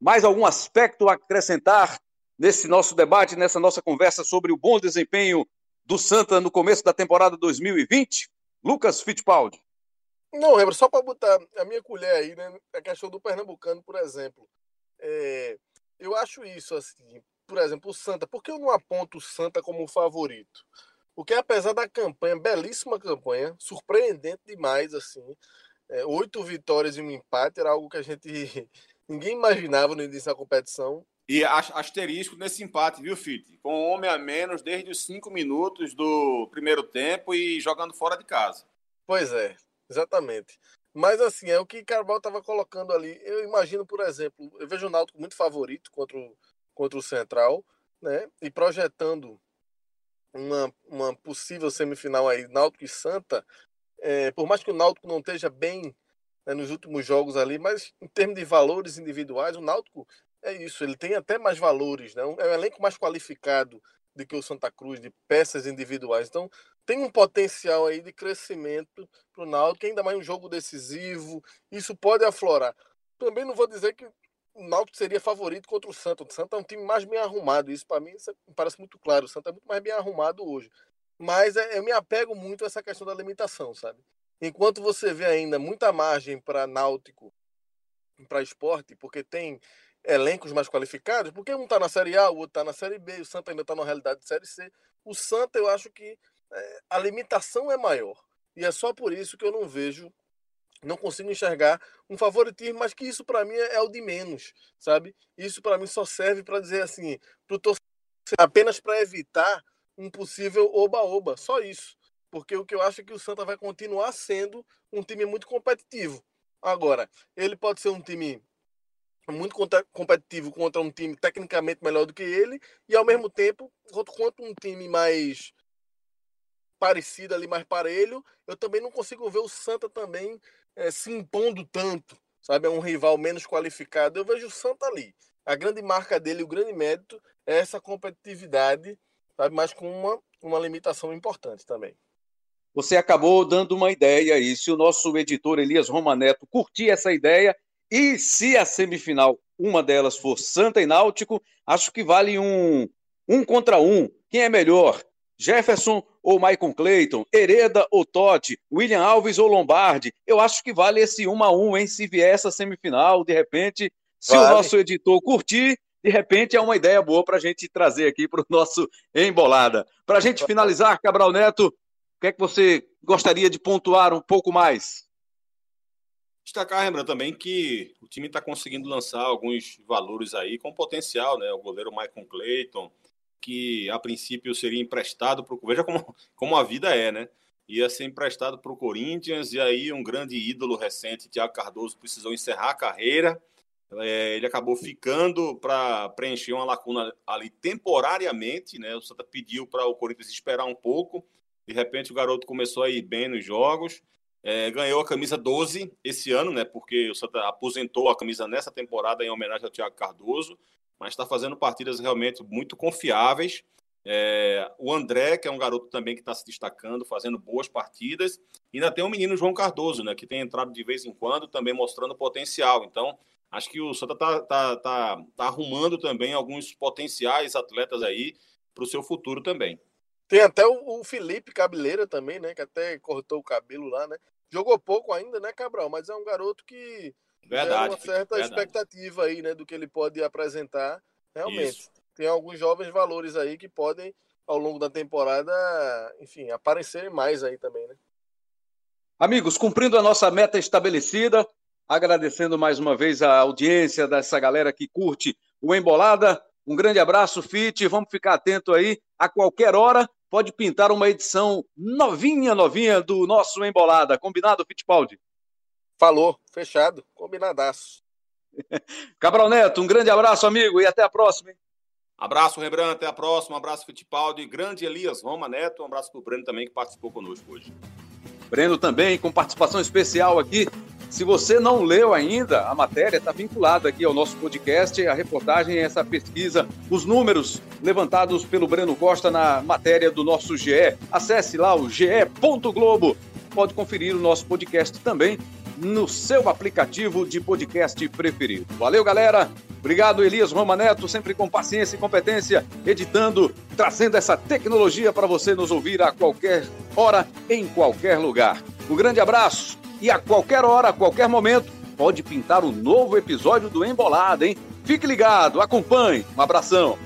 Mais algum aspecto a acrescentar nesse nosso debate, nessa nossa conversa sobre o bom desempenho do Santa no começo da temporada 2020? Lucas Fittipaldi. Não, lembro, só para botar a minha colher aí, né? A questão do Pernambucano, por exemplo. É, eu acho isso, assim, por exemplo, o Santa, por que eu não aponto o Santa como favorito? Porque apesar da campanha, belíssima campanha, surpreendente demais, assim, é, oito vitórias e um empate, era algo que a gente ninguém imaginava no início da competição. E asterisco nesse empate, viu, Fite? Com um homem a menos desde os cinco minutos do primeiro tempo e jogando fora de casa. Pois é, exatamente. Mas assim, é o que Carvalho estava colocando ali. Eu imagino, por exemplo, eu vejo o Náutico muito favorito contra o, contra o Central, né? E projetando uma, uma possível semifinal aí, Náutico e Santa, é, por mais que o Náutico não esteja bem né, nos últimos jogos ali, mas em termos de valores individuais, o Náutico é isso, ele tem até mais valores, né? é um elenco mais qualificado do que o Santa Cruz, de peças individuais. Então, tem um potencial aí de crescimento para o Náutico, ainda mais um jogo decisivo, isso pode aflorar. Também não vou dizer que o Náutico seria favorito contra o Santa. O Santa é um time mais bem arrumado. Isso para mim me parece muito claro. O Santa é muito mais bem arrumado hoje. Mas é, eu me apego muito a essa questão da limitação, sabe? Enquanto você vê ainda muita margem para Náutico, para esporte, porque tem elencos mais qualificados, porque um está na Série A, o outro está na Série B, o Santa ainda está na realidade de Série C. O Santa, eu acho que é, a limitação é maior. E é só por isso que eu não vejo não consigo enxergar um favoritismo, mas que isso para mim é, o de menos, sabe? Isso para mim só serve para dizer assim, pro torcedor apenas para evitar um possível oba-oba, só isso. Porque o que eu acho é que o Santa vai continuar sendo um time muito competitivo. Agora, ele pode ser um time muito competitivo contra um time tecnicamente melhor do que ele e ao mesmo tempo contra um time mais parecido ali mais parelho, eu também não consigo ver o Santa também é, se impondo tanto, sabe? É um rival menos qualificado. Eu vejo o Santa ali. A grande marca dele, o grande mérito é essa competitividade, sabe? Mas com uma, uma limitação importante também. Você acabou dando uma ideia aí. Se o nosso editor Elias Romaneto curtir essa ideia, e se a semifinal, uma delas for Santa e Náutico, acho que vale um um contra um. Quem é melhor? Jefferson ou Maicon Clayton, Hereda ou Totti, William Alves ou Lombardi. Eu acho que vale esse 1 a 1 hein? Se vier essa semifinal, de repente, se vale. o nosso editor curtir, de repente é uma ideia boa para a gente trazer aqui para o nosso Embolada. Para a gente finalizar, Cabral Neto, o que é que você gostaria de pontuar um pouco mais? Destacar, Rembrandt, também que o time está conseguindo lançar alguns valores aí com potencial, né? O goleiro Michael Clayton, que a princípio seria emprestado para o. Veja como, como a vida é, né? Ia ser emprestado para o Corinthians e aí um grande ídolo recente, Thiago Cardoso, precisou encerrar a carreira. É, ele acabou ficando para preencher uma lacuna ali temporariamente, né? O Santa pediu para o Corinthians esperar um pouco. De repente o garoto começou a ir bem nos jogos é, ganhou a camisa 12 esse ano, né? Porque o Santa aposentou a camisa nessa temporada em homenagem ao Thiago Cardoso, mas está fazendo partidas realmente muito confiáveis. É, o André, que é um garoto também que está se destacando, fazendo boas partidas. E ainda tem o menino João Cardoso, né? Que tem entrado de vez em quando, também mostrando potencial. Então, acho que o Santa está tá, tá, tá arrumando também alguns potenciais atletas aí para o seu futuro também. Tem até o, Felipe Cabeleira também, né? Que até cortou o cabelo lá, né? Jogou pouco ainda, né, Cabral? Mas é um garoto que verdade, uma certa verdade. expectativa aí, né, do que ele pode apresentar. Realmente, Isso. tem alguns jovens valores aí que podem, ao longo da temporada, enfim, aparecerem mais aí também, né? Amigos, cumprindo a nossa meta estabelecida, agradecendo mais uma vez a audiência dessa galera que curte o Embolada. Um grande abraço, Fit. Vamos ficar atento aí a qualquer hora pode pintar uma edição novinha, novinha do nosso Embolada. Combinado, Fittipaldi? Falou, fechado, combinadaço. Cabral Neto, um grande abraço, amigo, e até a próxima. Hein? Abraço, Rembrandt, até a próxima. Um abraço, Fittipaldi. Grande Elias Roma Neto. Um abraço para o Breno também, que participou conosco hoje. Breno também, com participação especial aqui se você não leu ainda, a matéria está vinculada aqui ao nosso podcast, a reportagem, essa pesquisa, os números levantados pelo Breno Costa na matéria do nosso GE. Acesse lá o ge.globo. Pode conferir o nosso podcast também no seu aplicativo de podcast preferido. Valeu, galera! Obrigado, Elias Roma Neto, sempre com paciência e competência, editando, trazendo essa tecnologia para você nos ouvir a qualquer hora, em qualquer lugar. Um grande abraço e a qualquer hora, a qualquer momento, pode pintar um novo episódio do Embolada, hein? Fique ligado, acompanhe. Um abração.